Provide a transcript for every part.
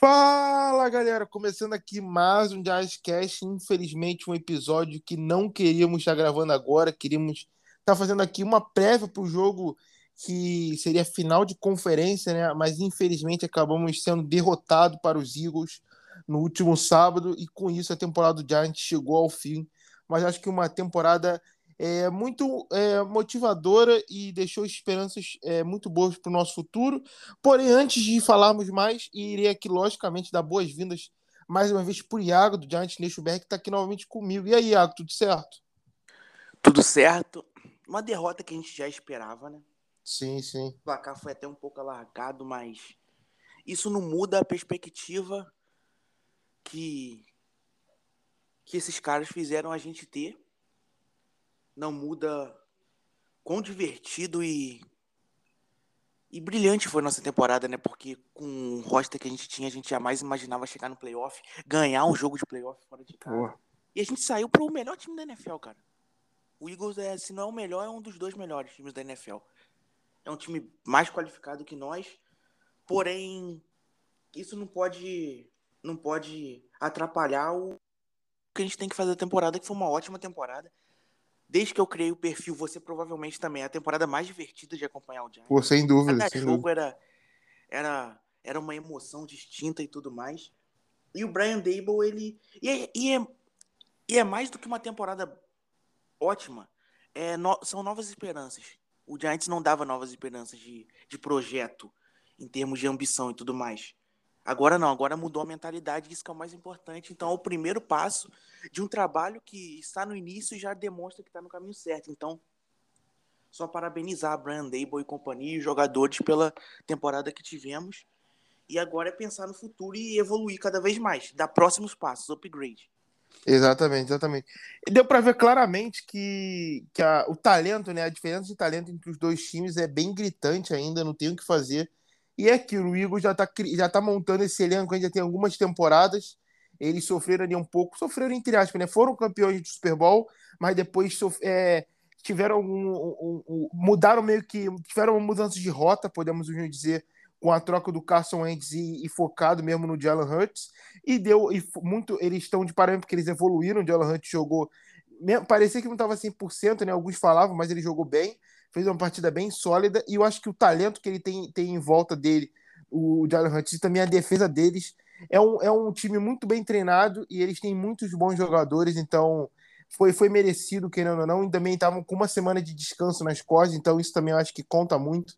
Fala galera, começando aqui mais um Jazzcast. Infelizmente, um episódio que não queríamos estar gravando agora, queríamos estar fazendo aqui uma prévia para o jogo que seria final de conferência, né? Mas infelizmente acabamos sendo derrotados para os Eagles no último sábado e com isso a temporada do Giants chegou ao fim. Mas acho que uma temporada é, muito é, motivadora e deixou esperanças é, muito boas para o nosso futuro. Porém, antes de falarmos mais, irei aqui, logicamente, dar boas-vindas mais uma vez para o Iago, do Giant Neixoberg, que está aqui novamente comigo. E aí, Iago, tudo certo? Tudo certo. Uma derrota que a gente já esperava, né? Sim, sim. O placar foi até um pouco alargado, mas isso não muda a perspectiva que, que esses caras fizeram a gente ter não muda quão divertido e e brilhante foi nossa temporada, né? Porque com o roster que a gente tinha, a gente jamais imaginava chegar no playoff, ganhar um jogo de playoff fora de casa. E a gente saiu pro melhor time da NFL, cara. O Eagles, é, se não é o melhor, é um dos dois melhores times da NFL. É um time mais qualificado que nós, porém, isso não pode, não pode atrapalhar o que a gente tem que fazer a temporada, que foi uma ótima temporada. Desde que eu criei o perfil, você provavelmente também é a temporada mais divertida de acompanhar o Giants. Pô, sem dúvida. Cada sem jogo dúvida. Era, era, era uma emoção distinta e tudo mais. E o Brian Dable, ele. E é, e é, e é mais do que uma temporada ótima. É, no, são novas esperanças. O Giants não dava novas esperanças de, de projeto, em termos de ambição e tudo mais. Agora não, agora mudou a mentalidade, isso que é o mais importante. Então é o primeiro passo de um trabalho que está no início e já demonstra que está no caminho certo. Então, só parabenizar a Brian Dable e companhia e os jogadores pela temporada que tivemos. E agora é pensar no futuro e evoluir cada vez mais, dar próximos passos, upgrade. Exatamente, exatamente. E deu para ver claramente que, que a, o talento, né, a diferença de talento entre os dois times é bem gritante ainda, não tem o que fazer. E é aquilo, o Igor já está já tá montando esse elenco, ainda tem algumas temporadas. Eles sofreram ali um pouco, sofreram entre aspas, né? Foram campeões de Super Bowl, mas depois é, tiveram um, um, um, mudaram meio que tiveram uma mudança de rota, podemos dizer, com a troca do Carson Wentz e, e focado mesmo no Jalen Hurts. E deu e muito, eles estão de parâmetro porque eles evoluíram. O Jalen Hurts jogou, parecia que não estava 100%, né? Alguns falavam, mas ele jogou bem fez uma partida bem sólida e eu acho que o talento que ele tem, tem em volta dele, o Jalen Hurts também a defesa deles, é um, é um time muito bem treinado e eles têm muitos bons jogadores, então foi, foi merecido, querendo ou não, e também estavam com uma semana de descanso nas costas, então isso também eu acho que conta muito.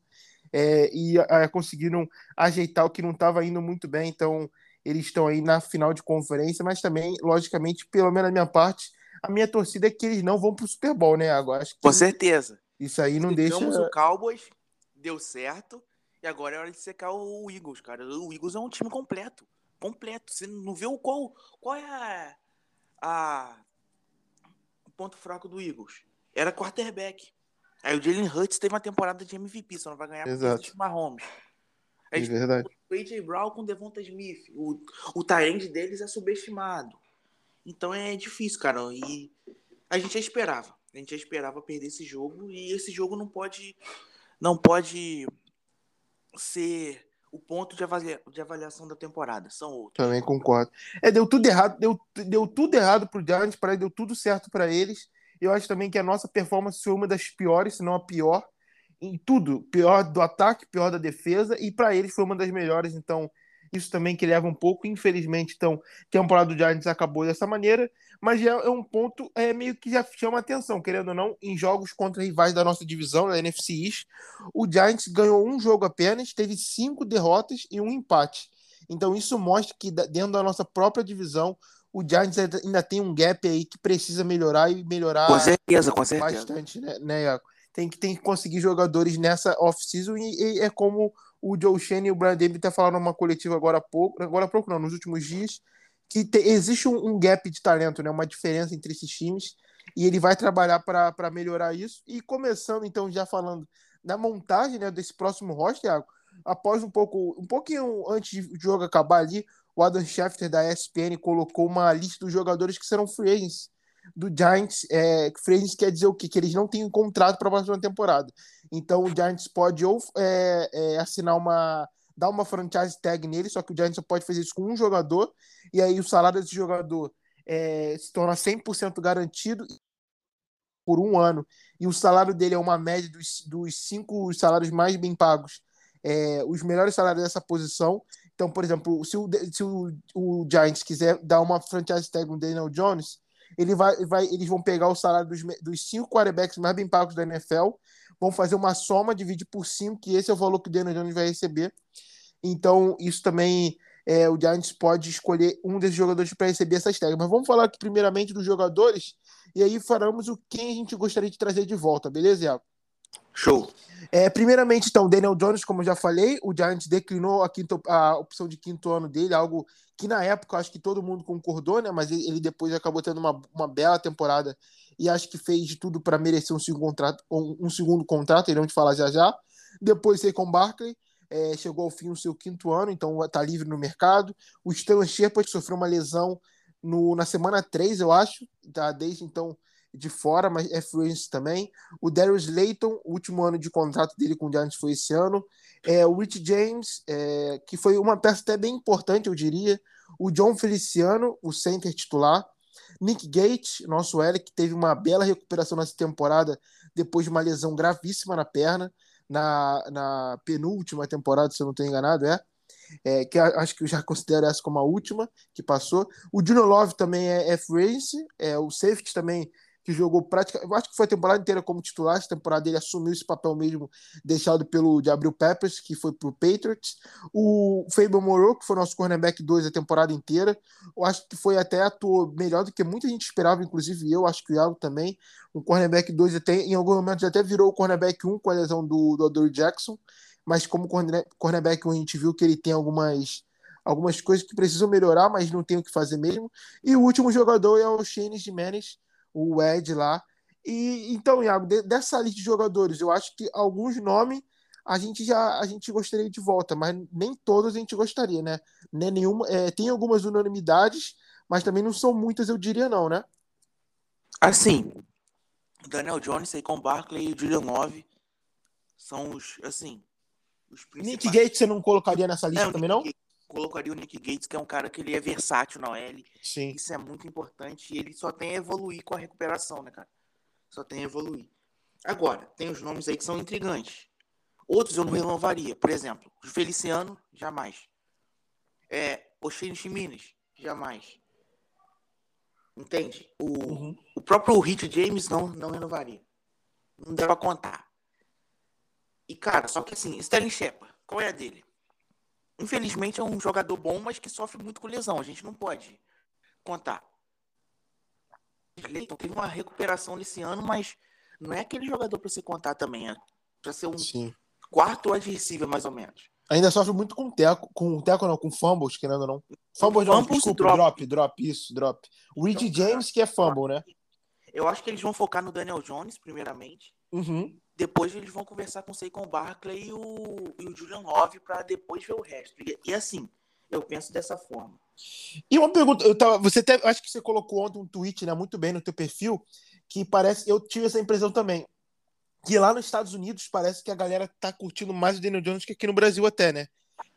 É, e é, conseguiram ajeitar o que não estava indo muito bem, então eles estão aí na final de conferência, mas também, logicamente, pelo menos a minha parte, a minha torcida é que eles não vão para o Super Bowl, né? Agora, acho que Com certeza. Isso aí não deixa. o Cowboys, deu certo, e agora é hora de secar o Eagles, cara. O Eagles é um time completo. Completo. Você não vê o qual, qual é a, a o ponto fraco do Eagles. Era quarterback. Aí o Jalen Hurts teve uma temporada de MVP, só não vai ganhar Exato. por Mahomes. É verdade. O AJ Brown com o Devonta Smith. O, o Tyrande deles é subestimado. Então é difícil, cara. E a gente já esperava. A gente já esperava perder esse jogo e esse jogo não pode não pode ser o ponto de, avalia, de avaliação da temporada. São outros. Também concordo. É, deu tudo errado, deu, deu tudo errado pro Giants, para deu tudo certo para eles. Eu acho também que a nossa performance foi uma das piores, se não a pior, em tudo. Pior do ataque, pior da defesa, e para eles foi uma das melhores. Então, isso também que leva um pouco. Infelizmente, então, a temporada do Giants acabou dessa maneira, mas já é um ponto é, meio que já chama atenção, querendo ou não, em jogos contra rivais da nossa divisão, da NFC East, o Giants ganhou um jogo apenas, teve cinco derrotas e um empate. Então, isso mostra que dentro da nossa própria divisão, o Giants ainda tem um gap aí que precisa melhorar e melhorar com certeza, com certeza. bastante, né, né Tem que, tem que conseguir jogadores nessa off-season e, e é como o Joe Shane e o Brian David até falaram numa coletiva agora há pouco, agora há pouco não, nos últimos dias, que te, existe um, um, gap de talento, né, uma diferença entre esses times, e ele vai trabalhar para melhorar isso. E começando, então, já falando da montagem né, desse próximo roster, após um pouco, um pouquinho antes de jogo acabar ali, o Adam Schefter da ESPN colocou uma lista dos jogadores que serão free agents do Giants. É, free quer dizer o quê? Que eles não têm um contrato para a próxima temporada. Então o Giants pode ou é, é, assinar uma dar uma franchise tag nele, só que o Giants só pode fazer isso com um jogador, e aí o salário desse jogador é, se torna 100% garantido por um ano, e o salário dele é uma média dos, dos cinco salários mais bem pagos, é, os melhores salários dessa posição. Então, por exemplo, se o, se o, o Giants quiser dar uma franchise tag no Daniel Jones, ele vai, vai, eles vão pegar o salário dos, dos cinco quarterbacks mais bem pagos da NFL, vão fazer uma soma, dividir por cinco, que esse é o valor que o Daniel Jones vai receber. Então, isso também é, o Giants pode escolher um desses jogadores para receber essas tags. Mas vamos falar aqui primeiramente dos jogadores e aí faremos o quem a gente gostaria de trazer de volta, beleza, Iago? Show. É, primeiramente, então, Daniel Jones, como eu já falei, o Giants declinou a, quinto, a opção de quinto ano dele, algo que na época acho que todo mundo concordou, né? Mas ele, depois acabou tendo uma, uma bela temporada e acho que fez de tudo para merecer um segundo contrato, um, segundo contrato, iremos falar já já. Depois com Barkley, é, chegou ao fim o seu quinto ano, então está livre no mercado. O Stanley Shepard sofreu uma lesão no, na semana 3, eu acho, tá desde então de fora, mas é fluente também. O Darius Layton, o último ano de contrato dele com o Giants foi esse ano. É, o Rich James, é, que foi uma peça até bem importante, eu diria. O John Feliciano, o center titular. Nick Gates, nosso L, que teve uma bela recuperação nessa temporada depois de uma lesão gravíssima na perna, na, na penúltima temporada, se eu não estou enganado, é é, que acho que eu já considero essa como a última que passou. O Dino Love também é, é free é, o safety também que jogou praticamente, eu acho que foi a temporada inteira como titular, essa temporada ele assumiu esse papel mesmo deixado pelo Gabriel Peppers, que foi pro Patriots. O Fable Moreau, que foi nosso cornerback 2 a temporada inteira, eu acho que foi até atuou melhor do que muita gente esperava, inclusive eu, acho que o Iago também. Um cornerback 2 até, em algum momento até virou o cornerback 1 com a lesão do, do Adore Jackson mas como cornerback a gente viu que ele tem algumas algumas coisas que precisam melhorar, mas não tem o que fazer mesmo. E o último jogador é o Shane Jimenez, o Ed lá. E então, Iago, dessa lista de jogadores, eu acho que alguns nomes a gente já a gente gostaria de volta, mas nem todos a gente gostaria, né? Nem nenhuma, é, tem algumas unanimidades, mas também não são muitas, eu diria não, né? Assim, Daniel Jones, Saquon Barkley e o Julian Love são os, assim, Nick Gates você não colocaria nessa lista é, também, não? Colocaria o Nick Gates, que é um cara que ele é versátil na OL. Sim. Isso é muito importante e ele só tem a evoluir com a recuperação, né, cara? Só tem a evoluir. Agora, tem os nomes aí que são intrigantes. Outros eu não renovaria. Por exemplo, o Feliciano, jamais. É, o Shane Chimines, jamais. Entende? O, uhum. o próprio Rich James não, não renovaria. Não dá pra contar. E, cara, só que assim, Sterling Shepard, qual é a dele? Infelizmente é um jogador bom, mas que sofre muito com lesão. A gente não pode contar. Leiton teve uma recuperação nesse ano, mas não é aquele jogador para se contar também. É para ser um Sim. quarto adversário, mais ou menos. Ainda sofre muito com teco, com teco não, com fumbles, querendo ou não. Fumbles não, fumbles desculpa, drop. drop, drop, isso, drop. O Rich então, James que é fumble, né? Eu acho que eles vão focar no Daniel Jones, primeiramente. Uhum. Depois eles vão conversar com o Saquon Barkley e o, e o Julian Love para depois ver o resto. E, e, assim, eu penso dessa forma. E uma pergunta, tava, você até, acho que você colocou ontem um tweet, né, muito bem no teu perfil, que parece, eu tive essa impressão também, que lá nos Estados Unidos parece que a galera tá curtindo mais o Daniel Jones que aqui no Brasil até, né?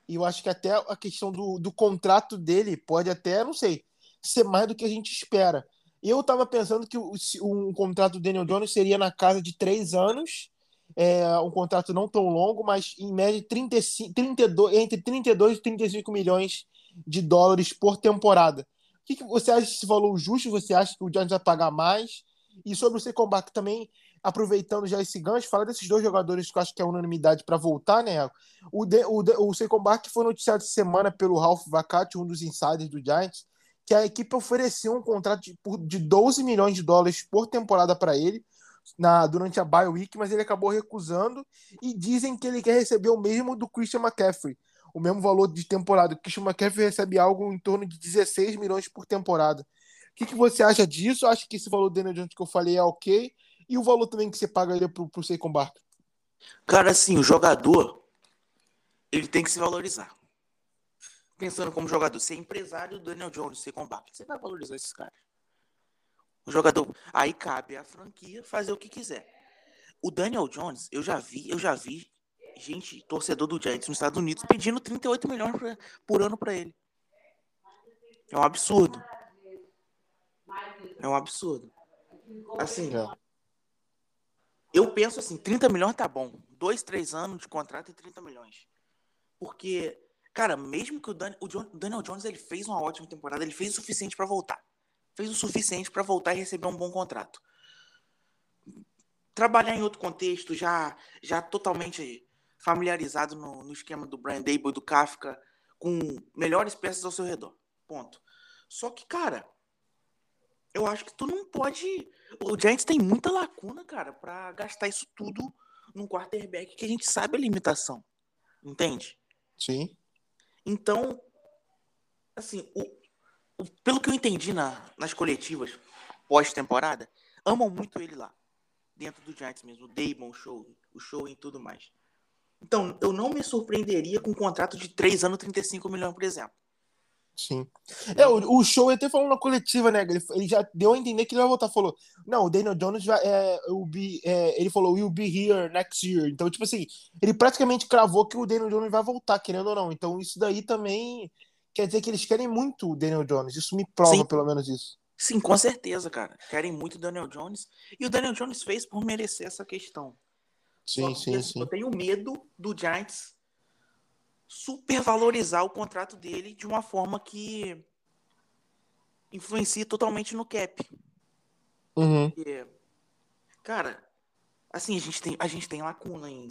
E eu acho que até a questão do, do contrato dele pode até, não sei, ser mais do que a gente espera. Eu estava pensando que o, contrato do Daniel Jones seria na casa de três anos é um contrato não tão longo, mas em média 35, 32, entre 32 e 35 milhões de dólares por temporada. O que, que você acha desse valor justo? Você acha que o Giants vai pagar mais? E sobre o Secombac também, aproveitando já esse gancho, fala desses dois jogadores que eu acho que é unanimidade para voltar, né? O, de, o, o Secombac foi noticiado essa semana pelo Ralph Vacati, um dos insiders do Giants, que a equipe ofereceu um contrato de, de 12 milhões de dólares por temporada para ele na, durante a bye week, mas ele acabou recusando e dizem que ele quer receber o mesmo do Christian McCaffrey, o mesmo valor de temporada. O Christian McCaffrey recebe algo em torno de 16 milhões por temporada. O que, que você acha disso? Acho que esse valor do Daniel Jones que eu falei é ok. E o valor também que você pagaria pro, pro Saquon Barkley? Cara, assim, o jogador, ele tem que se valorizar. Pensando como jogador, ser empresário do Daniel Jones, Saquon Barkley, você vai valorizar esses caras. O jogador. Aí cabe à franquia fazer o que quiser. O Daniel Jones, eu já vi, eu já vi gente, torcedor do Giants nos Estados Unidos pedindo 38 milhões pra, por ano para ele. É um absurdo. É um absurdo. Assim, É. eu penso assim, 30 milhões tá bom. Dois, três anos de contrato e 30 milhões. Porque, cara, mesmo que o, Dan, o, John- Daniel Jones ele fez uma ótima temporada, ele fez o suficiente para voltar. Fez o suficiente para voltar e receber um bom contrato. Trabalhar em outro contexto, já, já totalmente familiarizado no, no esquema do Brian Dable e do Kafka, com melhores peças ao seu redor. Ponto. Só que, cara, eu acho que tu não pode. O Giants tem muita lacuna, cara, pra gastar isso tudo num quarterback que a gente sabe a limitação. Entende? Sim. Então, assim, o- pelo que eu entendi na- nas coletivas pós-temporada, amam muito ele lá. Dentro do Giants mesmo. O Damon, o show, o show e tudo mais. Então, eu não me surpreenderia com um contrato de 3 anos, 35 milhões, por exemplo. Sim. É, o, o show até falou na coletiva, né? Ele, ele já deu a entender que ele vai voltar. Falou, não, o Daniel Jones vai. É, be, é, ele falou, will be here next year. Então, tipo assim, ele praticamente cravou que o Daniel Jones vai voltar, querendo ou não. Então, isso daí também quer dizer que eles querem muito o Daniel Jones. Isso me prova, Sim. pelo menos, isso. Sim, com certeza, cara. Querem muito o Daniel Jones. E o Daniel Jones fez por merecer essa questão. Sim, sim, sim. Eu tenho medo do Giants supervalorizar o contrato dele de uma forma que influencie totalmente no cap. Uhum. Porque, cara, assim, a gente tem, a gente tem lacuna em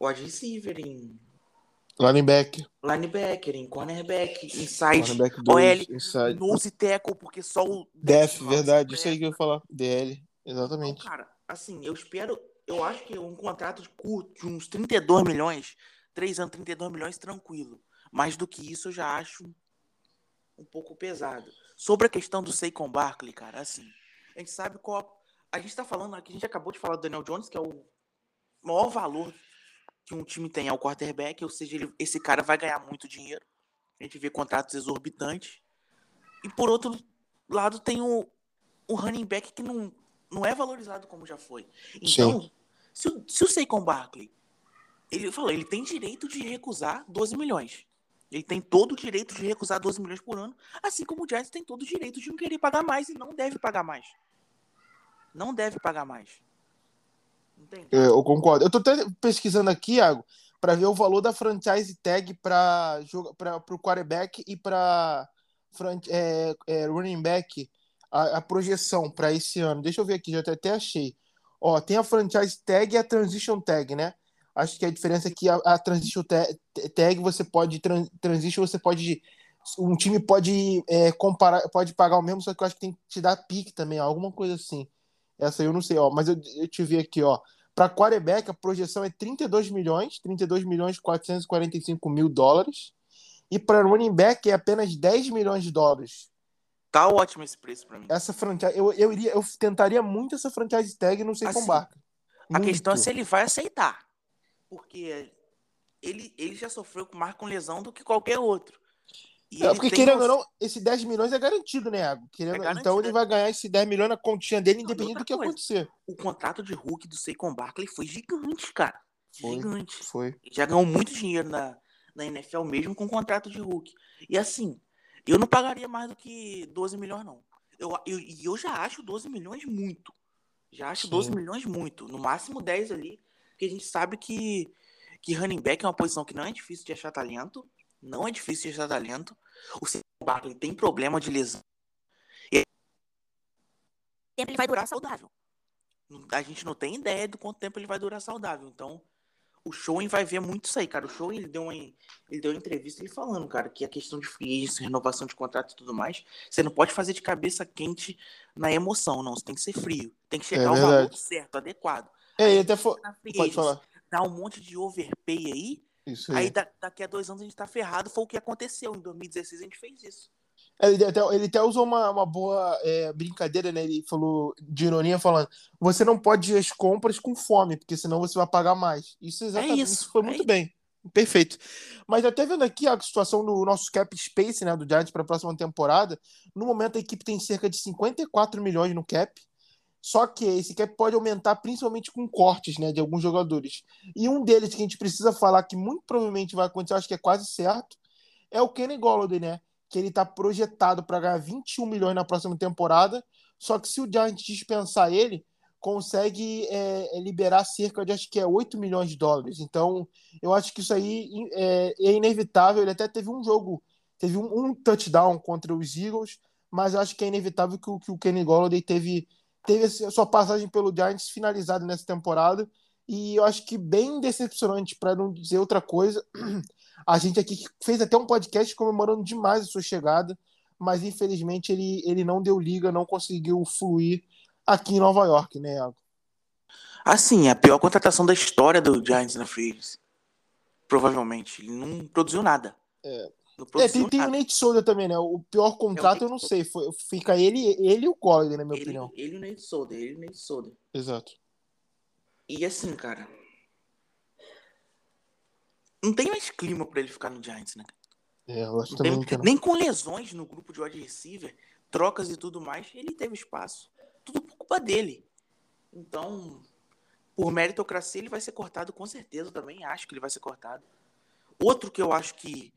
wide receiver, em Linebacker. linebacker, em cornerback, inside, Cornerback OL, 2, inside. nose tackle, porque só o Def, verdade. Isso aí que eu ia falar. DL. Então, Exatamente. cara, assim, eu espero. Eu acho que um contrato curto, de uns 32 milhões, 3 anos, 32 milhões, tranquilo. Mais do que isso, eu já acho um pouco pesado. Sobre a questão do Saquon Barkley, cara, assim, a gente sabe qual. A gente tá falando aqui, a gente acabou de falar do Daniel Jones, que é o maior valor que um time tem ao quarterback, ou seja, ele- esse cara vai ganhar muito dinheiro. A gente vê contratos exorbitantes. E por outro lado, tem o, o running back que não, não é valorizado como já foi. Então, se o, se o Saquon Barkley, ele falou, ele tem direito de recusar 12 milhões. Ele tem todo o direito de recusar 12 milhões por ano, assim como o Giants tem todo o direito de não querer pagar mais e não deve pagar mais. Não deve pagar mais. É, eu concordo. Eu tô até pesquisando aqui, Iago, para ver o valor da franchise tag para o quarterback e para é, é, running back, a, a projeção para esse ano. Deixa eu ver aqui, já até, até achei. Ó, tem a franchise tag e a transition tag, né? Acho que a diferença é que a, a transition ta- tag você pode tran, transition você pode um time pode é, comparar, pode pagar o mesmo, só que eu acho que tem que te dar pique também, alguma coisa assim. Essa eu não sei, ó, mas eu, eu te vi aqui, ó. Para quarterback, a projeção é 32 milhões, 32 milhões e 445 mil dólares. E para running back é apenas 10 milhões de dólares. Tá ótimo esse preço pra mim. Essa franchise, eu, eu, iria, eu tentaria muito essa franchise tag no sei Assim, com Barca. A questão é se ele vai aceitar. Porque ele, ele já sofreu com mais com lesão do que qualquer outro. Ele porque querendo ou não, esse 10 milhões é garantido, né, Iago? Querendo, É garantido, então ele é. vai ganhar esse 10 milhões na continha dele, Não, independente do que coisa. acontecer. o contrato de Hulk do Saquon Barkley foi gigante, cara. Foi. Gigante. Foi. Ele já ganhou muito dinheiro na, na NFL mesmo com contrato de Hulk. E assim, eu não pagaria mais do que 12 milhões, não. Eu, eu, e eu já acho 12 milhões muito. Já acho Sim. 12 milhões muito. No máximo 10 ali. Porque a gente sabe que, que running back é uma posição que não é difícil de achar talento. Não é difícil de achar talento. O Saquon Barkley tem problema de lesão. E tempo ele vai durar saudável. A gente não tem ideia do quanto tempo ele vai durar saudável. Então, o Showen vai ver muito isso aí, cara. O Showen, ele deu uma, ele deu uma entrevista ele falando, cara, que a questão de free agency, renovação de contrato e tudo mais, você não pode fazer de cabeça quente na emoção, não. Você tem que ser frio. Tem que chegar É ao valor certo, adequado. É, ele até free Pode falar. Dá um monte de overpay aí, Isso aí aí. da- daqui a dois anos a gente tá ferrado. Foi o que aconteceu. Em 2016 a gente fez isso. É, Ele até, ele até usou uma, uma boa é, brincadeira, né? Ele falou de ironia, falando: você não pode ir às compras com fome, porque senão você vai pagar mais. Isso exatamente isso, foi é muito isso. bem. Perfeito. Mas até vendo aqui a situação do nosso cap space, né, do Giants para a próxima temporada, no momento a equipe tem cerca de 54 milhões no cap. Só que esse cap pode aumentar principalmente com cortes né, de alguns jogadores. E um deles que a gente precisa falar que muito provavelmente vai acontecer, acho que é quase certo, é o Kenny Golladay, né? Que ele está projetado para ganhar 21 milhões na próxima temporada. Só que se o Giants dispensar ele, consegue é, é, liberar cerca de acho que é 8 milhões de dólares. Então, eu acho que isso aí é, é inevitável. Ele até teve um jogo, teve um, um, touchdown contra os Eagles, mas eu acho que é inevitável que, que o Kenny Golladay teve, teve a sua passagem pelo Giants finalizada nessa temporada. E eu acho que bem decepcionante, para não dizer outra coisa. A gente aqui fez até um podcast comemorando demais a sua chegada, mas infelizmente ele, ele não deu liga, não conseguiu fluir aqui em Nova York, né, Iago? Assim, a pior contratação da história do Giants na Free Provavelmente. Ele não produziu nada. É. É, tem, tem o Nate Solder também, né? O pior contrato é o eu não sei. Foi, fica ele, ele e o Golladay, na minha ele, opinião. Ele e o Nate Solder, ele e o Nate Solder. Exato. E assim, cara. Não tem mais clima pra ele ficar no Giants, né? É, eu acho não também tem, Nem com lesões no grupo de wide receiver, trocas e tudo mais, ele teve espaço tudo por culpa dele. Então, por meritocracia, ele vai ser cortado com certeza também. Acho que ele vai ser cortado. Outro que eu acho que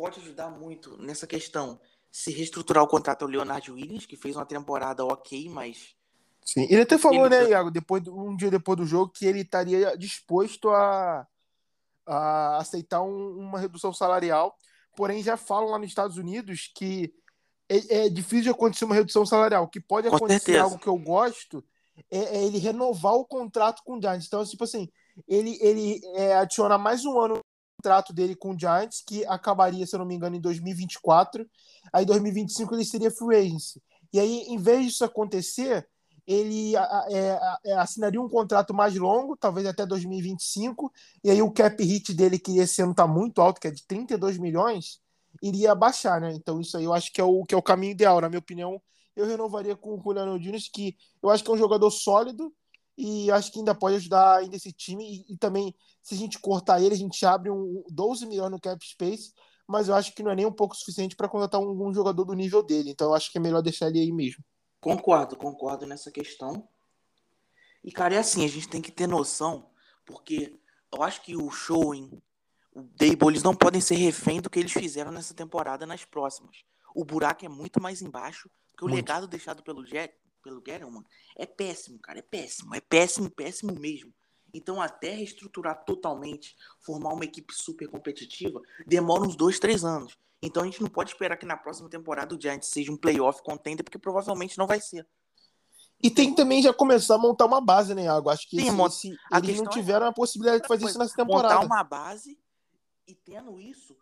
pode ajudar muito nessa questão, se reestruturar o contrato é o Leonardo Williams, que fez uma temporada ok, mas. Sim, ele até falou, ele... né, Iago, depois, um dia depois do jogo, que ele estaria disposto a, a aceitar um, uma redução salarial. Porém, já falam lá nos Estados Unidos que é, é, difícil de acontecer uma redução salarial. O que pode com acontecer, certeza. algo que eu gosto, é, é, ele renovar o contrato com o Giants. Então, tipo assim, ele, ele é, adiciona mais um ano no contrato dele com o Giants, que acabaria, se eu não me engano, em 2024. Aí, em 2025, ele seria free agency. E aí, em vez disso acontecer, ele é, é, assinaria um contrato mais longo, talvez até 2025, e aí o cap hit dele, que esse ano está muito alto, que é de 32 milhões, iria baixar, né? Então isso aí eu acho que é o, que é o caminho ideal. Na minha opinião, eu renovaria com o Juliano Dias, que eu acho que é um jogador sólido e acho que ainda pode ajudar ainda esse time. E, e, também, se a gente cortar ele, a gente abre um 12 milhões no cap space, mas eu acho que não é nem um pouco suficiente para contratar um, um, jogador do nível dele. Então eu acho que é melhor deixar ele aí mesmo. Concordo, concordo nessa questão. E, cara, é assim, a gente tem que ter noção, porque eu acho que o showing o Dable, eles não podem ser refém do que eles fizeram nessa temporada nas próximas. O buraco é muito mais embaixo, porque muito. o legado deixado pelo Jet, pelo Gettleman, é péssimo, cara, é péssimo, é péssimo, péssimo mesmo. Então, até reestruturar totalmente, formar uma equipe super competitiva, demora uns dois, três anos. Então, a gente não pode esperar que na próxima temporada o Giants seja um playoff contender, porque provavelmente não vai ser. E tem que também já começar a montar uma base, né, Iago? Acho que Sim, esse, esse, eles não é tiveram é... a possibilidade de fazer isso nessa temporada. Montar uma base e tendo isso,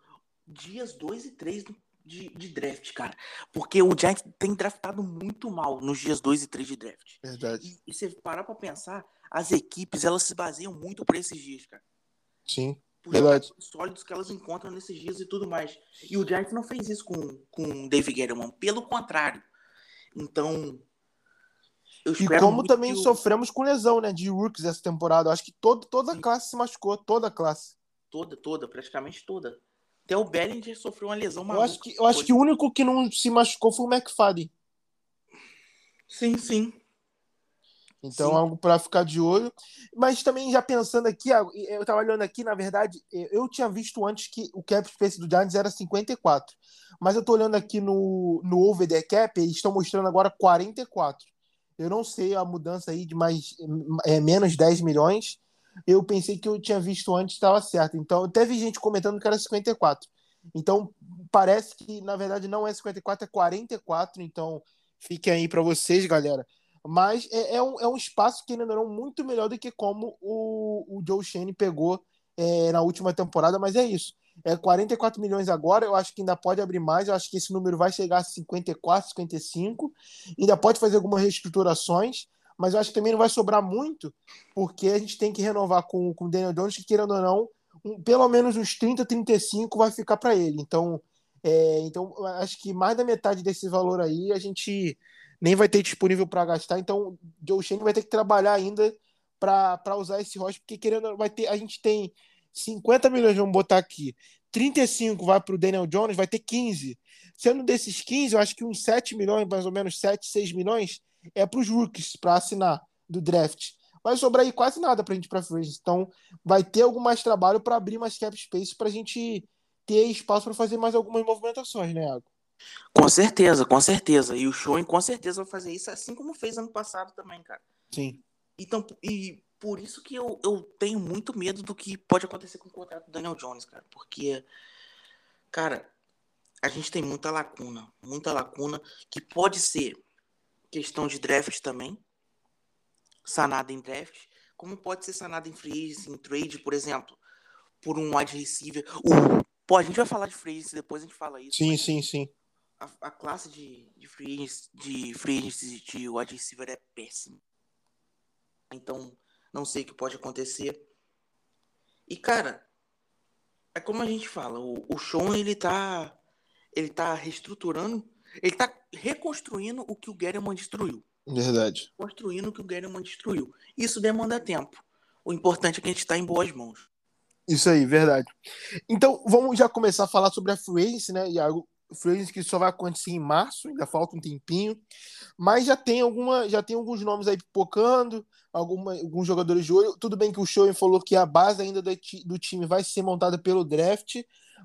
dias 2 e 3 de, de, draft, cara. Porque o Giants tem draftado muito mal nos dias 2 e 3 de draft. Verdade. E, e você parar pra pensar, as equipes, elas se baseiam muito por esses dias, cara. Sim. Por Verdade. sólidos que elas encontram nesses dias e tudo mais. E o Giants não fez isso com, com o David Guerrero, pelo contrário. Então, e como também sofremos com lesão, né, de rookies essa temporada. Acho que todo, toda a classe se machucou, toda a classe. Toda, toda, praticamente toda. Até o Bellinger sofreu uma lesão maluca. Eu acho que, eu acho que o único que não se machucou foi o McFadden. Sim, sim. Então, sim. algo para ficar de olho. Mas também, já pensando aqui, eu estava olhando aqui, na verdade, eu tinha visto antes que o cap space do Giants era 54. Mas eu estou olhando aqui no, no over the cap, eles estão mostrando agora 44. Eu não sei a mudança aí de mais é, menos 10 milhões eu pensei que eu tinha visto antes estava certo. Então, teve gente comentando que era 54. Então, parece que na verdade não é 54, é 44. Então, fiquem aí para vocês, galera. Mas é, é, um, é um espaço que ainda não muito melhor do que como o, o Joe Shane pegou é, na última temporada. Mas é isso. É 44 milhões agora. Eu acho que ainda pode abrir mais. Eu acho que esse número vai chegar a 54, 55. Ainda pode fazer algumas reestruturações mas eu acho que também não vai sobrar muito, porque a gente tem que renovar com, o Daniel Jones, que querendo ou não, um, pelo menos uns 30, 35 vai ficar para ele. Então, é, então, acho que mais da metade desse valor aí a gente nem vai ter disponível para gastar. Então, Joe Shane vai ter que trabalhar ainda para usar esse roster, porque querendo vai ter, a gente tem 50 milhões, vamos botar aqui. 35 vai para o Daniel Jones, vai ter 15. Sendo desses 15, eu acho que uns 7 milhões, mais ou menos 7, 6 milhões, é para os rookies para assinar do draft. Vai sobrar aí quase nada para a gente para free Então, vai ter algum mais trabalho para abrir mais cap space para a gente ter espaço para fazer mais algumas movimentações, né, Iago? Com certeza, com certeza. E o Show com certeza vai fazer isso assim como fez ano passado também, cara. Sim. Então, e por isso que eu, eu tenho muito medo do que pode acontecer com o contrato do Daniel Jones, cara. Porque, cara, a gente tem muita lacuna. Muita lacuna que pode ser questão de draft também. Sanada em draft. Como pode ser sanada em free em trade, por exemplo. Por um wide receiver. O, pô, a gente vai falar de free depois a gente fala isso. Sim, sim, sim a, a classe de, de free de free de wide receiver é péssima. Então, não sei o que pode acontecer. E, cara, é como a gente fala, o, o Sean, ele tá, ele tá reestruturando, ele tá reconstruindo o que o Gettleman destruiu. Verdade. Construindo o que o Gettleman destruiu. Isso demanda tempo. O importante é que a gente está em boas mãos. Isso aí, verdade. Então, vamos já começar a falar sobre a Fluence, né, Iago? free que só vai acontecer em março, ainda falta um tempinho, mas já tem alguma, já tem alguns nomes aí pipocando, alguma, alguns jogadores de olho. Tudo bem que o Show falou que a base ainda do, do time vai ser montada pelo draft,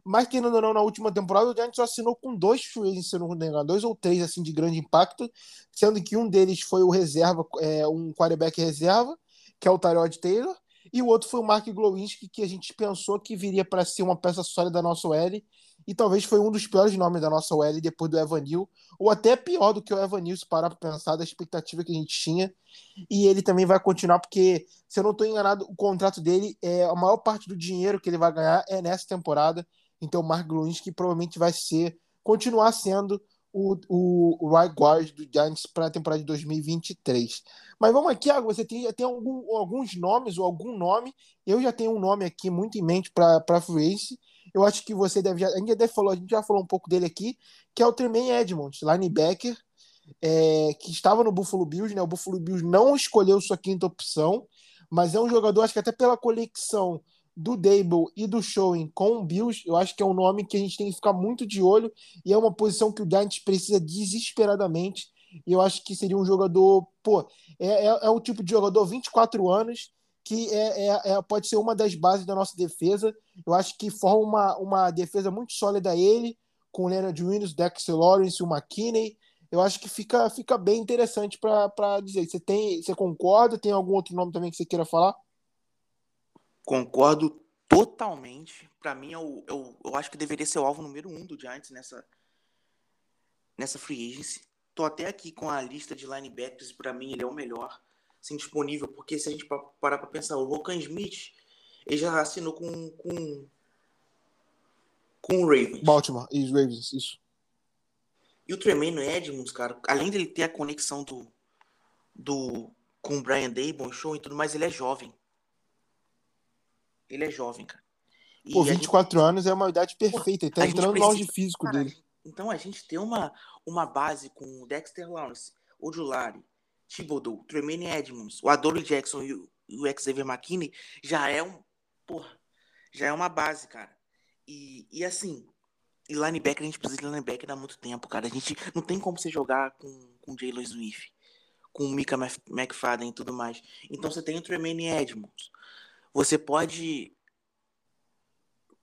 mas que ou não, na última temporada o Giants só assinou com dois free se não me engano, dois ou três assim de grande impacto, sendo que um deles foi o reserva, é, um quarterback reserva, que é o Tyrod Taylor, e o outro foi o Mark Glowinski, que a gente pensou que viria para ser uma peça sólida da nossa OL, e talvez foi um dos piores nomes da nossa OL depois do Evanil, ou até pior do que o Evanil, se parar para pensar da expectativa que a gente tinha. E ele também vai continuar, porque, se eu não estou enganado, o contrato dele, é a maior parte do dinheiro que ele vai ganhar é nessa temporada. Então, o Mark que provavelmente vai ser, continuar sendo o, o, o right guard do Giants para a temporada de 2023. Mas vamos aqui, Thiago, você tem, tem algum, alguns nomes ou algum nome? Eu já tenho um nome aqui muito em mente para a Free Ace, eu acho que você deve já. A gente, já falou, a gente já falou um pouco dele aqui, que é o Tremaine Edmonds, linebacker, é, que estava no Buffalo Bills, né? O Buffalo Bills não escolheu sua quinta opção, mas é um jogador, acho que até pela conexão do Dable e do Showing com o Bills, eu acho que é um nome que a gente tem que ficar muito de olho e é uma posição que o Giants precisa desesperadamente. E eu acho que seria um jogador, pô, é, é, é o tipo de jogador 24 anos que é, é, é, pode ser uma das bases da nossa defesa. Eu acho que forma uma, uma defesa muito sólida ele, com o Leonard Williams, Dexter Lawrence, o McKinney. Eu acho que fica, fica bem interessante para dizer. Você tem, você concorda? Tem algum outro nome também que você queira falar? Concordo totalmente. Para mim, eu, eu, eu acho que deveria ser o alvo número um do Giants nessa, nessa free agency. Tô até aqui com a lista de linebackers. Para mim, ele é o melhor assim, disponível, porque se a gente parar para pensar, o Rokan Smith, ele já assinou com, com, com o Ravens. Baltimore, e os Ravens, isso. E o Tremaine Edmonds, cara, além dele ter a conexão do, do com o Brian Daybon, show e tudo mais, ele é jovem. Ele é jovem, cara. E Pô, 24 gente... anos é uma idade perfeita, ele tá entrando no auge físico cara, dele. Então a gente tem uma, uma base com o Dexter Lawrence, o Julari, Thibodeau, Tremaine Edmonds, o Adolfo Jackson e o, o Xavier McKinney já é um. Porra, já é uma base, cara. E, e assim, e linebacker, a gente precisa de linebacker há muito tempo, cara. A gente não tem como você jogar com, com Jalen Swift, com o Mika McFadden e tudo mais. Então você tem o Tremaine Edmonds. Você pode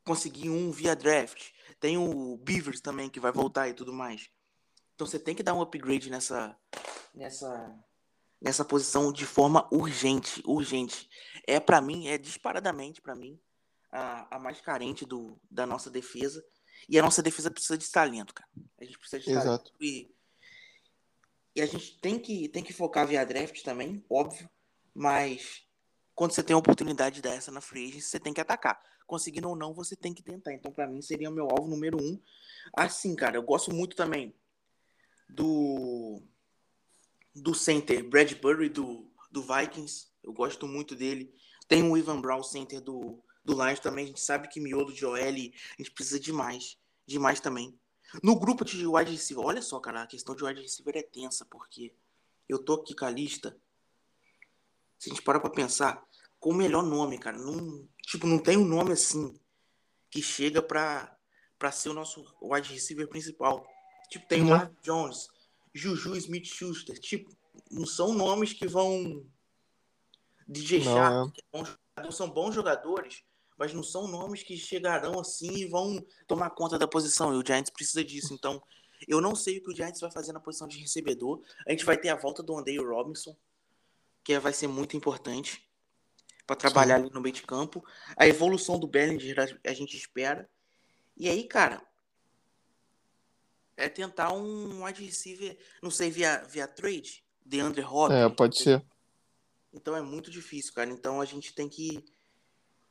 conseguir um via draft. Tem o Beavers também que vai voltar e tudo mais. Então você tem que dar um upgrade nessa nessa nessa posição de forma urgente, urgente. É para mim, é disparadamente para mim a, a mais carente do, da nossa defesa. E a nossa defesa precisa de talento, cara. A gente precisa de Exato. talento. E, e a gente tem que, tem que focar via draft também, óbvio. Mas quando você tem a oportunidade dessa na free agency, você tem que atacar. Conseguindo ou não, você tem que tentar. Então, para mim, seria o meu alvo número um. Assim, cara, eu gosto muito também do do center Bradbury do, do Vikings. Eu gosto muito dele. Tem o Ivan Brown, center do, do Lions também. A gente sabe que miolo de OL a gente precisa de mais. Demais também. No grupo de wide receiver, olha só, cara, a questão de wide receiver é tensa, porque eu tô aqui com a lista. Se a gente parar pra pensar, com o melhor nome, cara, não, tipo, não tem um nome assim que chega pra, pra ser o nosso wide receiver principal. Tipo, tem o Mark Jones, Juju Smith-Schuster, tipo, não são nomes que vão DJ Shark, é. é são bons jogadores, mas não são nomes que chegarão assim e vão tomar conta da posição. E o Giants precisa disso. Então, eu não sei o que o Giants vai fazer na posição de recebedor. A gente vai ter a volta do Andrei Robinson, que vai ser muito importante para trabalhar ali no meio de campo. A evolução do Bellinger a- gente espera. E aí, cara, é tentar um wide receiver, não sei, via, via trade, de Andre Hopkins. É, pode ser. Então é muito difícil, cara. Então a gente tem que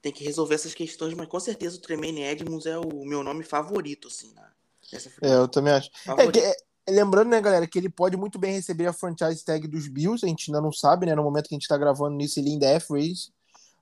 tem que resolver essas questões, mas com certeza o Tremaine Edmonds é o meu nome favorito, assim, na, nessa É, eu também acho. É que, é, lembrando, né, galera, que ele pode muito bem receber a franchise tag dos Bills, a gente ainda não sabe, né, no momento que a gente tá gravando nisso, ele ainda é free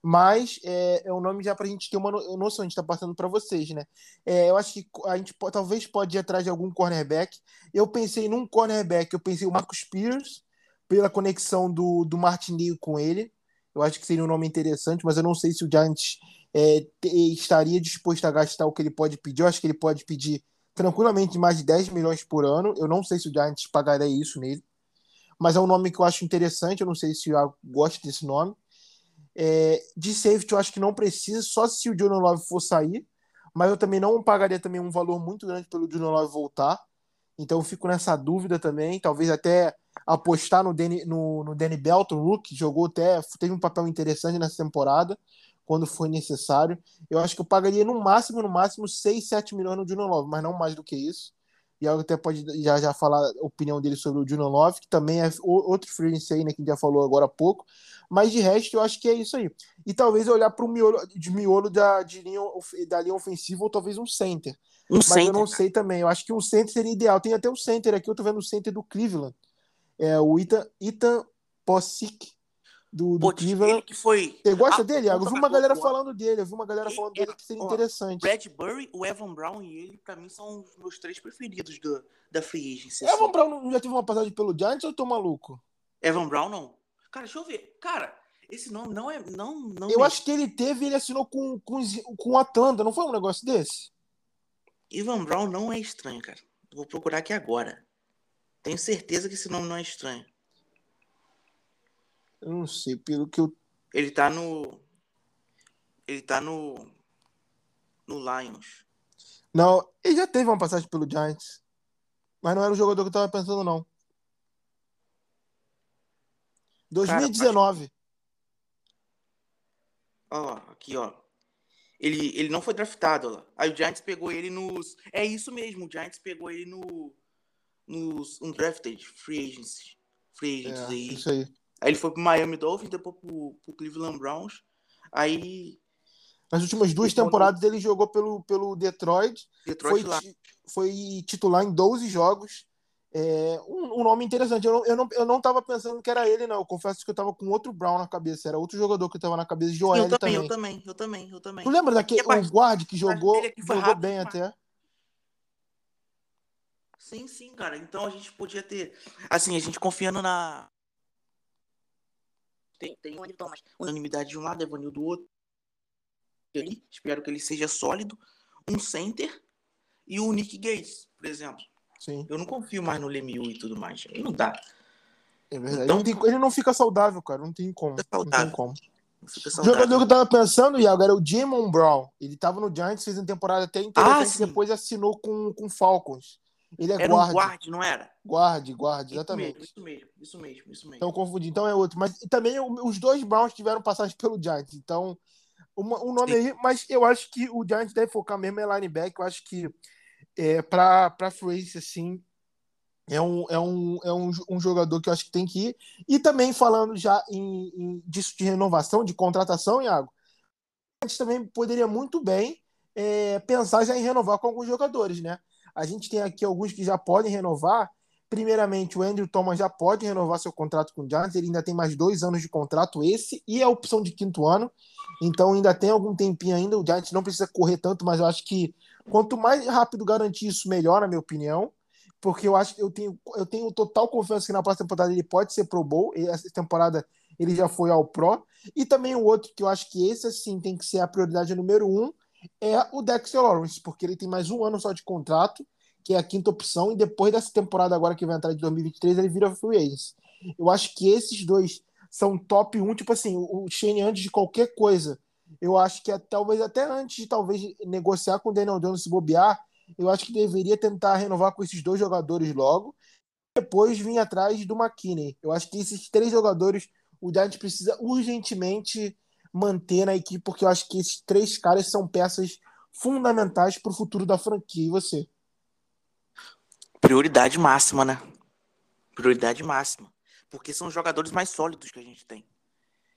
mas é, é um nome já pra gente ter uma no- noção, a gente tá passando pra vocês, né. É, eu acho que a gente po- talvez pode ir atrás de algum cornerback. Eu pensei num cornerback, eu pensei o Marcus Peters, pela conexão do, do Martindale com ele. Eu acho que seria um nome interessante, mas eu não sei se o Giants é, estaria disposto a gastar o que ele pode pedir. Eu acho que ele pode pedir tranquilamente mais de 10 milhões por ano. Eu não sei se o Giants pagaria isso nele. Mas é um nome que eu acho interessante. Eu não sei se eu gosto desse nome. É, de safety, eu acho que não precisa, só se o Jordan Love for sair. Mas eu também não pagaria também um valor muito grande pelo Jordan Love voltar. Então eu fico nessa dúvida também. Talvez até apostar no Danny, no, no Danny Belton, que jogou até, teve um papel interessante nessa temporada, quando foi necessário. Eu acho que eu pagaria no máximo, no máximo, 6, 7 milhões no Juno Love, mas não mais do que isso. E eu até pode já, já falar a opinião dele sobre o Juno Love, que também é outro freelance aí, né, que a gente já falou agora há pouco. Mas de resto, eu acho que é isso aí. E talvez olhar para o miolo, de miolo da, de linha, da linha ofensiva, ou talvez um center. Um Mas eu center, não cara. sei também. Eu acho que um center seria ideal. Tem até um center aqui, eu tô vendo o center do Cleveland. É o Ethan, Ethan Possick, do, do Cleveland. que foi Você gosta dele? Eu vi uma galera do- falando dele, eu vi uma galera falando é- dele que seria ó, interessante. Bradbury, o Evan Brown e ele, pra mim, são os meus três preferidos do, da Free Agency. Evan assim. Brown não já teve uma passagem pelo Giants ou eu tô maluco? Evan Brown, não. Cara, deixa eu ver. Cara, esse nome não é. Não, não Eu acho que ele teve ele assinou com, com, com Atlanta, não foi um negócio desse? Evan Brown não é estranho, cara. Vou procurar aqui agora. Tenho certeza que esse nome não é estranho. Eu não sei, pelo que eu. Ele tá no. Ele tá no. No Lions. Não, ele já teve uma passagem pelo Giants. Mas não era o jogador que eu tava pensando, não. 2019. Ó, aqui, ó. Ele, ele não foi draftado, ó. lá. Aí o Giants pegou ele nos. É isso mesmo, o Giants pegou ele no. Nos undrafted free agents. Free agents É, aí. isso aí. Aí ele foi pro Miami Dolphins, depois pro, pro Cleveland Browns. Aí Nas últimas duas Ele temporadas ele jogou pelo, pelo Detroit. Detroit Foi, foi titular em 12 jogos. É, um, um nome interessante. Eu não, eu, não, eu não tava pensando que era ele, não. Eu confesso que eu tava com outro Brown na cabeça. Era outro jogador que tava na cabeça. Joel eu também, também. eu também, eu também, eu também. Tu lembra daquele É, mas- o guard que jogou, aqui foi jogou rápido bem demais. até? Sim, sim, cara. Então a gente podia ter. Assim, a gente confiando na. Tem, tem Thomas. Unanimidade de um lado, Evanil do outro. Ali, espero que ele seja sólido. Um center e o Nick Gates, por exemplo. Sim, Eu não confio mais no Lemieux e tudo mais. Aí não dá. é verdade. Então- Não tem- ele não fica saudável, cara. Não tem como. Não tem como. O jogador que eu tava pensando, Iago, era o Jamon Brown. Ele tava no Giants, fez uma temporada até interessante, Ah, depois assinou com com Falcons. Ele é Era guarda. um guard, não era? Guarde, guarde, exatamente. Isso mesmo, isso mesmo, isso mesmo. Então confundi. Então é outro. Mas também os dois Browns tiveram passagem pelo Giants. Então, uma- um nome Sim. aí, mas eu acho que o Giants deve focar mesmo em linebacker. Eu acho que é, para para free assim é um, é, um, é um, um jogador que eu acho que tem que ir. E também falando já em, em- disso de renovação, de contratação, Iago, a gente também poderia muito bem é, pensar já em renovar com alguns jogadores, né? A gente tem aqui alguns que já podem renovar. Primeiramente, o Andrew Thomas já pode renovar seu contrato com o Giants. Ele ainda tem mais dois anos de contrato, esse e a opção de quinto ano. Então ainda tem algum tempinho ainda. O Giants não precisa correr tanto, mas eu acho que quanto mais rápido garantir isso, melhor, na minha opinião. Porque eu acho que eu tenho, eu tenho total confiança que na próxima temporada ele pode ser Pro Bowl. Essa temporada ele já foi ao Pro. E também o outro que eu acho que esse assim tem que ser a prioridade número um é o Dexter Lawrence, porque ele tem mais um ano só de contrato, que é a quinta opção, e depois dessa temporada agora que vai entrar de 2023, ele vira free agent. Eu acho que esses dois são top 1, tipo assim, o Shane antes de qualquer coisa. Eu acho que é, talvez até antes de talvez negociar com o Daniel Jones se bobear, eu acho que deveria tentar renovar com esses dois jogadores logo. Depois vir atrás do McKinney. Eu acho que esses três jogadores o Giants precisa urgentemente manter na equipe, porque eu acho que esses três caras são peças fundamentais para o futuro da franquia. E você? Prioridade máxima, né? Prioridade máxima. Porque são os jogadores mais sólidos que a gente tem.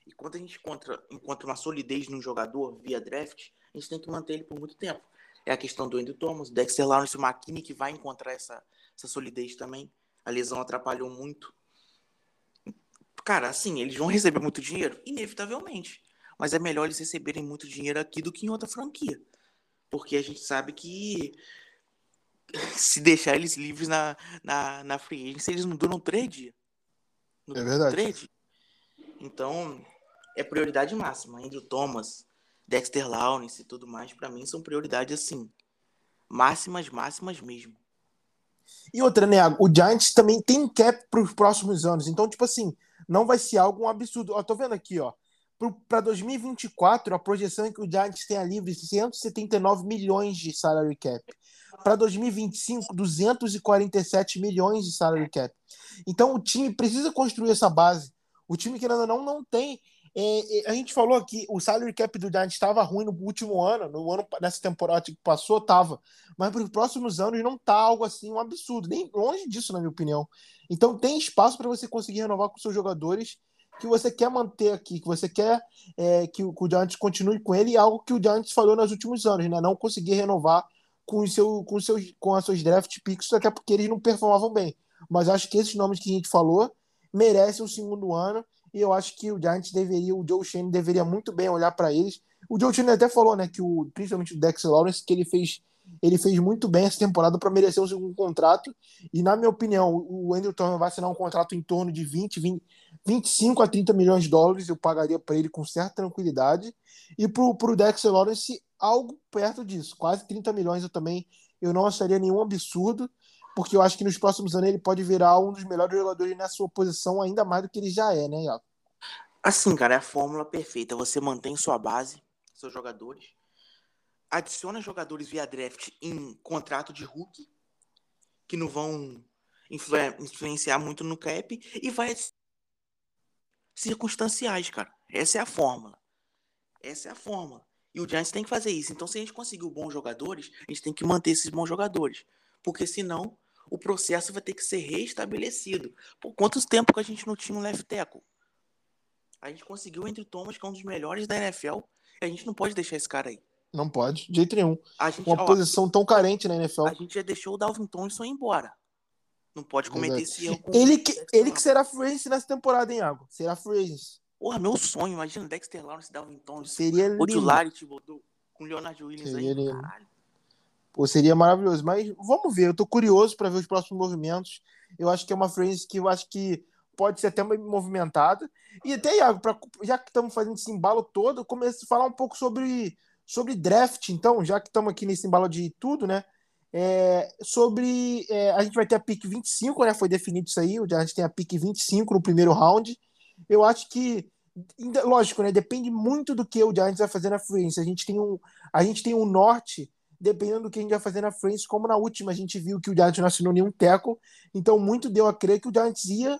E quando a gente encontra, encontra uma solidez num jogador via draft, a gente tem que manter ele por muito tempo. É a questão do Andrew Thomas, Dexter Lawrence o McKinney que vai encontrar essa, essa solidez também. A lesão atrapalhou muito. Cara, assim, eles vão receber muito dinheiro? Inevitavelmente. Mas é melhor eles receberem muito dinheiro aqui do que em outra franquia. Porque a gente sabe que se deixar eles livres na, na, na free agency, eles não duram três dias. No é verdade. Então, é prioridade máxima. Andrew Thomas, Dexter Lawrence e tudo mais, para mim, são prioridades assim. Máximas, máximas mesmo. E outra, né? O Giants também tem cap para os próximos anos. Então, tipo assim, não vai ser algo um absurdo. Ó, tô vendo aqui, ó. Para 2024, a projeção é que o Giants tenha livre 179 milhões de salary cap. Para 2025, 247 milhões de salary cap. Então o time precisa construir essa base. O time que ainda não, não tem. É, é, a gente falou aqui, o salary cap do Giants estava ruim no último ano, no ano nessa temporada que passou, estava. Mas para os próximos anos não tá algo assim um absurdo, nem longe disso, na minha opinião. Então tem espaço para você conseguir renovar com seus jogadores que você quer manter aqui, que você quer é, que, o, que o Giants continue com ele, algo que o Giants falou nos últimos anos, né? Não conseguir renovar com, o seu, com, seus, com as suas draft picks, até porque eles não performavam bem. Mas acho que esses nomes que a gente falou merecem um segundo ano e eu acho que o Giants deveria, o Joe Shane deveria muito bem olhar para eles. O Joe Shane até falou, né, que o principalmente o Dex Lawrence que ele fez ele fez muito bem essa temporada para merecer um segundo contrato. E, na minha opinião, o Andrew Thomas vai assinar um contrato em torno de 20, 20 25 a 30 milhões de dólares. Eu pagaria para ele com certa tranquilidade. E para o Dexter Lawrence, algo perto disso. Quase 30 milhões eu também eu não acharia nenhum absurdo porque eu acho que nos próximos anos ele pode virar um dos melhores jogadores na sua posição, ainda mais do que ele já é, né, Iago? Assim, cara, é a fórmula perfeita. Você mantém sua base, seus jogadores, adiciona jogadores via draft em contrato de rookie, que não vão influ influenciar muito no cap, e vai circunstanciais, cara. Essa é a fórmula. Essa é a fórmula. E o Giants tem que fazer isso. Então, se a gente conseguir bons jogadores, a gente tem que manter esses bons jogadores porque senão o processo vai ter que ser restabelecido. Por quanto tempo que a gente não tinha um left tackle? A gente conseguiu entre Thomas, que é um dos melhores da NFL, e a gente não pode deixar esse cara aí. Não pode, de jeito nenhum. A gente, Uma ó, posição tão carente na NFL. A gente já deixou o Dalvin Thompson embora. Não pode cometer esse erro. ele que, ele que será free nessa temporada, hein, Iago? Será free Porra, meu sonho. Imagina Dexter Lawrence, Dalvin Thompson. Seria lindo. O Larry com o Leonard Williams Seria aí. Lindo. Caralho. Pô, seria maravilhoso. Mas vamos ver, eu tô curioso para ver os próximos movimentos. Eu acho que é uma frente que eu acho que pode ser até movimentada. E até, Iago, pra, já que estamos fazendo esse embalo todo, comece a falar um pouco sobre, sobre draft, então, já que estamos aqui nesse embalo de tudo, né? É, sobre. É, a gente vai ter a pick 25, né? Foi definido isso aí. A gente tem a pick 25 no primeiro round. Eu acho que. Lógico, né? Depende muito do que o Giants vai fazer na free A gente tem um, a gente tem um norte dependendo do que a gente vai fazer na frente, como na última a gente viu que o Giants não assinou nenhum teco, então muito deu a crer que o Giants ia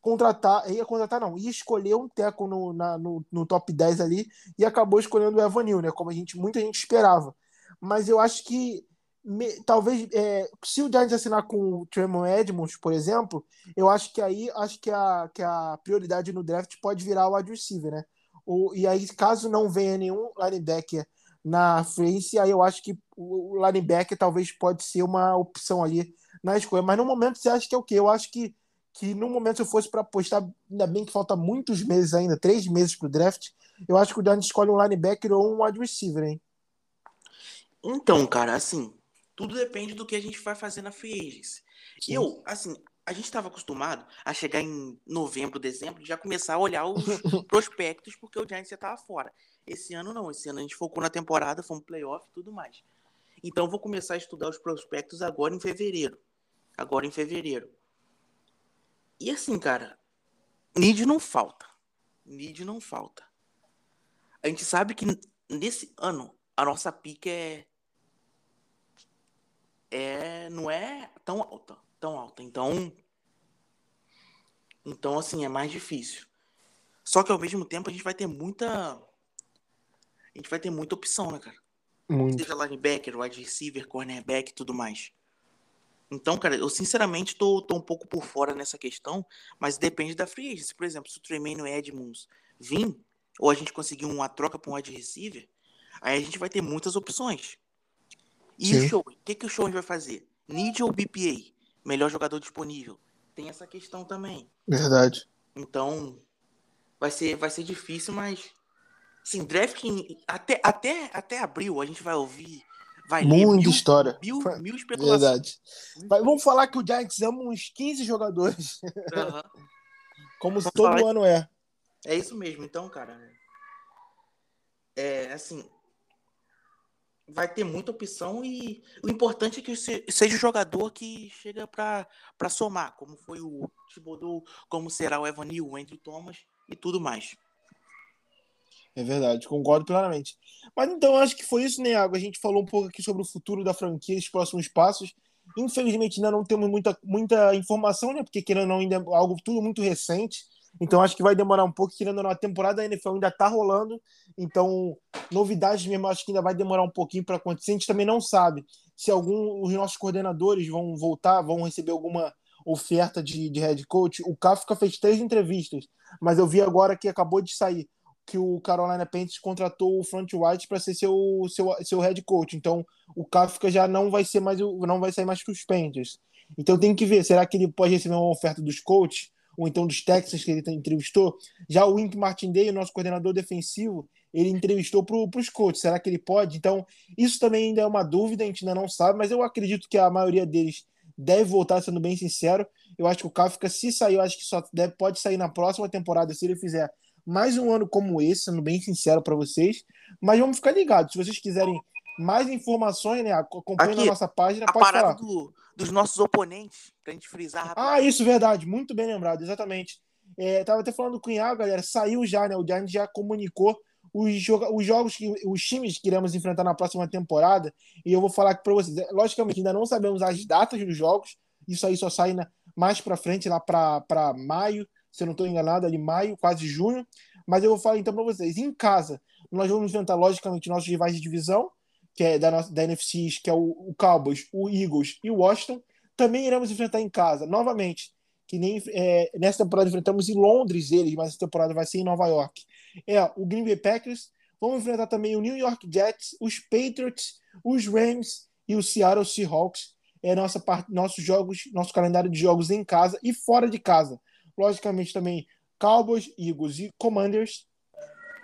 contratar, ia contratar não, ia escolher um teco no, na, no, no, top 10 ali e acabou escolhendo o Evanil, né, como a gente, muita gente esperava. Mas eu acho que me, talvez é, se o Giants assinar com o Tremon Edmonds, por exemplo, eu acho que aí acho que a, que a prioridade no draft pode virar o wide né? O, e aí, caso não venha nenhum linebacker na frente, aí eu acho que o linebacker talvez pode ser uma opção ali na escolha. Mas no momento você acha que é o quê? Eu acho que, que no momento se eu fosse para apostar, ainda bem que falta muitos meses ainda, três meses para o draft, eu acho que o Giants escolhe um linebacker ou um wide receiver, hein? Então, cara, assim, tudo depende do que a gente vai fazer na free agency. Sim. Eu, assim, a gente estava acostumado a chegar em novembro, dezembro, já começar a olhar os prospectos, porque o Giants já estava fora. Esse ano não, esse ano a gente focou na temporada, fomos playoff e tudo mais. Então vou começar a estudar os prospectos agora em fevereiro. Agora em fevereiro. E assim, cara, Need não falta. Need não falta. A gente sabe que nesse ano a nossa pique é é não é tão alta, tão alta. Então então assim é mais difícil. Só que ao mesmo tempo a gente vai ter muita a gente vai ter muita opção, né, cara? Muito. Seja linebacker, wide receiver, cornerback e tudo mais. Então, cara, eu sinceramente tô, tô um pouco por fora nessa questão, mas depende da free agency. Por exemplo, se o Tremaine Edmonds vir, ou a gente conseguir uma troca para um wide receiver, aí a gente vai ter muitas opções. E Sim. o show? O que, que o show vai fazer? Need ou BPA? Melhor jogador disponível. Tem essa questão também. Verdade. Então, vai ser, vai ser difícil, mas. Sim, draft até, até, até abril a gente vai ouvir Vai Muita mil, história. Mil, mil especulações. Verdade. Mas vamos falar que o Giants ama uns 15 jogadores. Uhum. Como vamos todo falar... ano é. É isso mesmo. Então, cara. É assim. Vai ter muita opção e o importante é que seja o jogador que chega para somar, como foi o Thibodeau, como será o Evan Neal, o Andrew Thomas e tudo mais. É verdade, concordo plenamente. Mas então, acho que foi isso, né, Água? A gente falou um pouco aqui sobre o futuro da franquia, os próximos passos. Infelizmente, ainda não temos muita, muita informação, né? Porque querendo ou não, ainda é algo tudo muito recente. Então, acho que vai demorar um pouco, querendo ou não, a temporada da NFL ainda tá rolando. Então, novidades mesmo, acho que ainda vai demorar um pouquinho para acontecer. A gente também não sabe se algum os nossos coordenadores vão voltar, vão receber alguma oferta de, de head coach. O Kafka fez três entrevistas, mas eu vi agora que acabou de sair que o Carolina Panthers contratou o Front White para ser seu, seu, seu head coach. Então, o Kafka já não vai ser mais não vai sair mais para os Panthers. Então, tem que ver, será que ele pode receber uma oferta dos coaches ou então dos Texans que ele entrevistou? Já o Wink Martindale, nosso coordenador defensivo, ele entrevistou para os coaches. Será que ele pode? Então, isso também ainda é uma dúvida, a gente ainda não sabe, mas eu acredito que a maioria deles deve voltar, sendo bem sincero. Eu acho que o Kafka, se sair, eu acho que só deve, pode sair na próxima temporada, se ele fizer mais um ano como esse, sendo bem sincero para vocês. Mas vamos ficar ligados. Se vocês quiserem mais informações, né? Acompanhe na nossa página. A pode parada do, dos nossos oponentes, pra gente frisar. Ah, isso, verdade. Muito bem lembrado, exatamente. É, tava até falando com o Iago, galera. Saiu já, né? O Giants já comunicou os, joga os jogos, que, os times que iremos enfrentar na próxima temporada. E eu vou falar aqui para vocês. Logicamente, ainda não sabemos as datas dos jogos. Isso aí só sai na, mais para frente, lá para maio se eu não estou enganado, ali maio, quase junho. Mas eu vou falar então para vocês. Em casa, nós vamos enfrentar, logicamente, nossos rivais de divisão, que é da, nossa, da NFC, que é o, o Cowboys, o Eagles e o Washington. Também iremos enfrentar em casa, novamente, que nem é, nessa temporada enfrentamos em Londres eles, mas essa temporada vai ser em Nova York. É o Green Bay Packers. Vamos enfrentar também o New York Jets, os Patriots, os Rams e o Seattle Seahawks. É nossa parte, nossos jogos, nosso calendário de jogos em casa e fora de casa logicamente também Cowboys, Eagles e Commanders.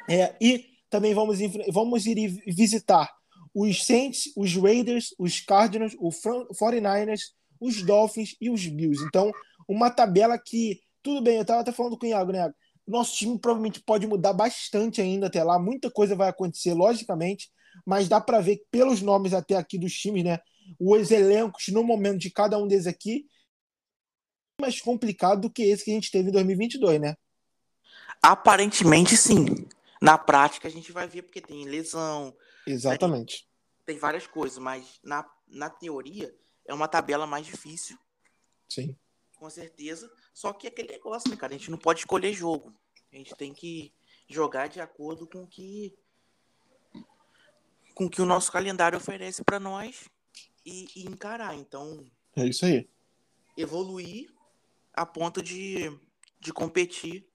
É, e também vamos, vamos ir visitar os Saints, os Raiders, os Cardinals, os 49ers, os Dolphins e os Bills. Então, uma tabela que, tudo bem, eu estava até falando com o Iago, né? Nosso time provavelmente pode mudar bastante ainda até lá, muita coisa vai acontecer, logicamente, mas dá para ver pelos nomes até aqui dos times, né? Os elencos no momento de cada um deles aqui mais complicado do que esse que a gente teve em 2022, né? Aparentemente, sim. Na prática, a gente vai ver porque tem lesão. Exatamente. Tem, tem várias coisas, mas na, na teoria é uma tabela mais difícil. Sim. Com certeza. Só que é aquele negócio, né, cara? A gente não pode escolher jogo. A gente tem que jogar de acordo com que com que o nosso calendário oferece para nós e, e, encarar. Então. É isso aí. Evoluir a ponto de, de competir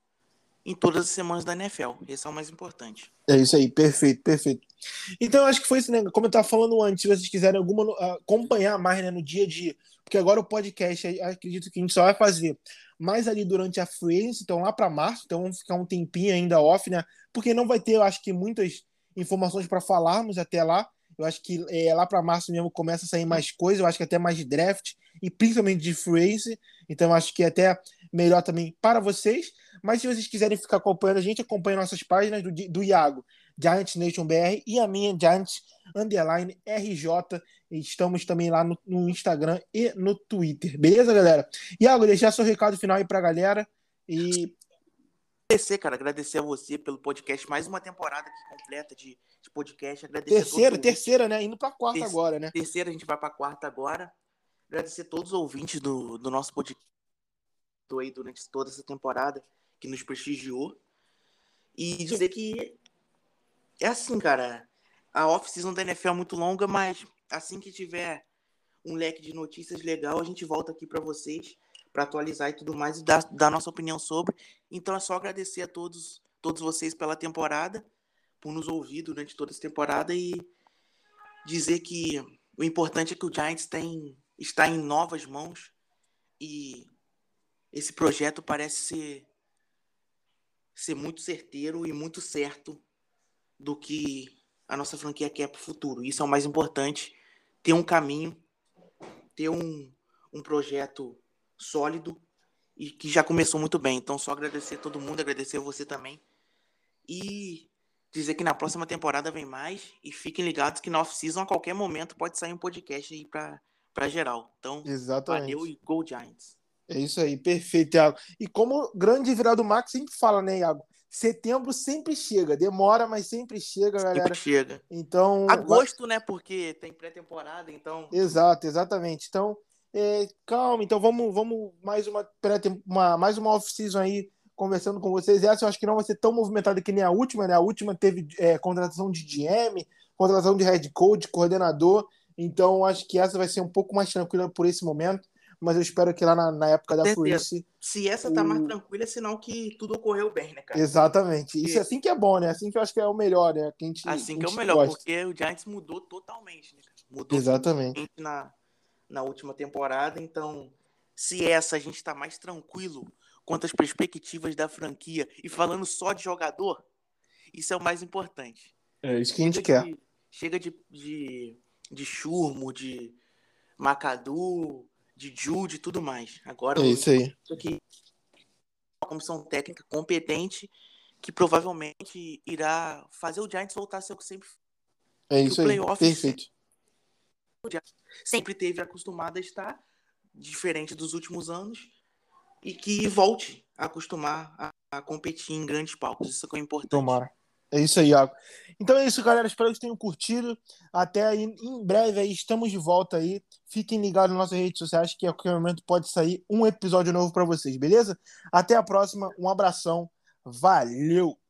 em todas as semanas da NFL. Esse é o mais importante. É isso aí, perfeito, perfeito. Então, acho que foi isso, né? Como eu estava falando antes, se vocês quiserem alguma acompanhar mais né, no dia a dia, porque agora o podcast, acredito que a gente só vai fazer mais ali durante a free então lá para março, então vamos ficar um tempinho ainda off, né? Porque não vai ter, eu acho que muitas informações para falarmos até lá. Eu acho que é, lá para março mesmo começa a sair mais coisas, eu acho que até mais de draft e principalmente de free Então acho que é até melhor também para vocês. Mas se vocês quiserem ficar acompanhando a gente, acompanhe nossas páginas do, do Iago, Giants Nation BR e a minha Giants Underline RJ. Estamos também lá no, no, Instagram e no Twitter. Beleza, galera? Iago, deixar seu recado final aí para a galera. E agradecer, cara, agradecer a você pelo podcast, mais uma temporada aqui completa de, de podcast. Agradecer terceira, terceira, né? Indo pra quarta Terce, agora, né? Terceira, a gente vai pra quarta agora. Agradecer a todos os ouvintes do, do nosso podcast aí durante toda essa temporada, que nos prestigiou. E dizer que é assim, cara. A off-season da NFL é muito longa, mas assim que tiver um leque de notícias legal, a gente volta aqui para vocês para atualizar e tudo mais e dar, dar nossa opinião sobre. Então é só agradecer a todos, todos vocês pela temporada, por nos ouvir durante toda essa temporada e dizer que o importante é que o Giants tem, está em novas mãos e esse projeto parece ser, ser muito certeiro e muito certo do que a nossa franquia quer para o futuro. Isso é o mais importante, ter um caminho, ter um, um projeto sólido e que já começou muito bem. Então, só agradecer a todo mundo, agradecer a você também. E dizer que na próxima temporada vem mais. E fiquem ligados que na off-season, a qualquer momento, pode sair um podcast aí para geral. Então, Exatamente. valeu e Go Giants. É isso aí, perfeito, Iago. E como grande virado Max sempre fala, né, Iago? Setembro sempre chega, demora, mas sempre chega, sempre galera. chega. Então. Agosto, né? Porque tem pré-temporada, então. Exato, exatamente. Então, é, calma, então vamos, vamos mais uma, uma mais uma off-season aí conversando com vocês. Essa eu acho que não vai ser tão movimentada que nem a última, né? A última teve é, contratação de GM, contratação de head coach, coordenador. Então, acho que essa vai ser um pouco mais tranquila por esse momento. Mas eu espero que lá na, na época da Free. Se essa tá o... mais tranquila, é sinal que tudo ocorreu bem, né, cara? Exatamente. Isso é assim que é bom, né? Assim que eu acho que é o melhor, né? Que a gente, assim que é o melhor, gosta. porque o Giants mudou totalmente, né? Mudou Exatamente. na, na última temporada. Então, se essa a gente está mais tranquilo quanto às perspectivas da franquia e falando só de jogador, isso é o mais importante. É isso que a gente chega quer. De, chega de, de, de churmo, de Macadu, de Jude e tudo mais. Agora, é isso aí. Aqui uma comissão técnica competente que provavelmente irá fazer o Giants voltar a ser o que sempre É isso aí. Perfeito sempre teve acostumado a estar, diferente dos últimos anos, e que volte a acostumar a, a competir em grandes palcos. Isso é importante. Tomara. É isso aí, Iago. Então é isso, galera. Espero que tenham curtido. Até aí, em breve aí, estamos de volta aí. Fiquem ligados nas nossas redes sociais, que a qualquer momento pode sair um episódio novo para vocês, beleza? Até a próxima. Um abração. Valeu!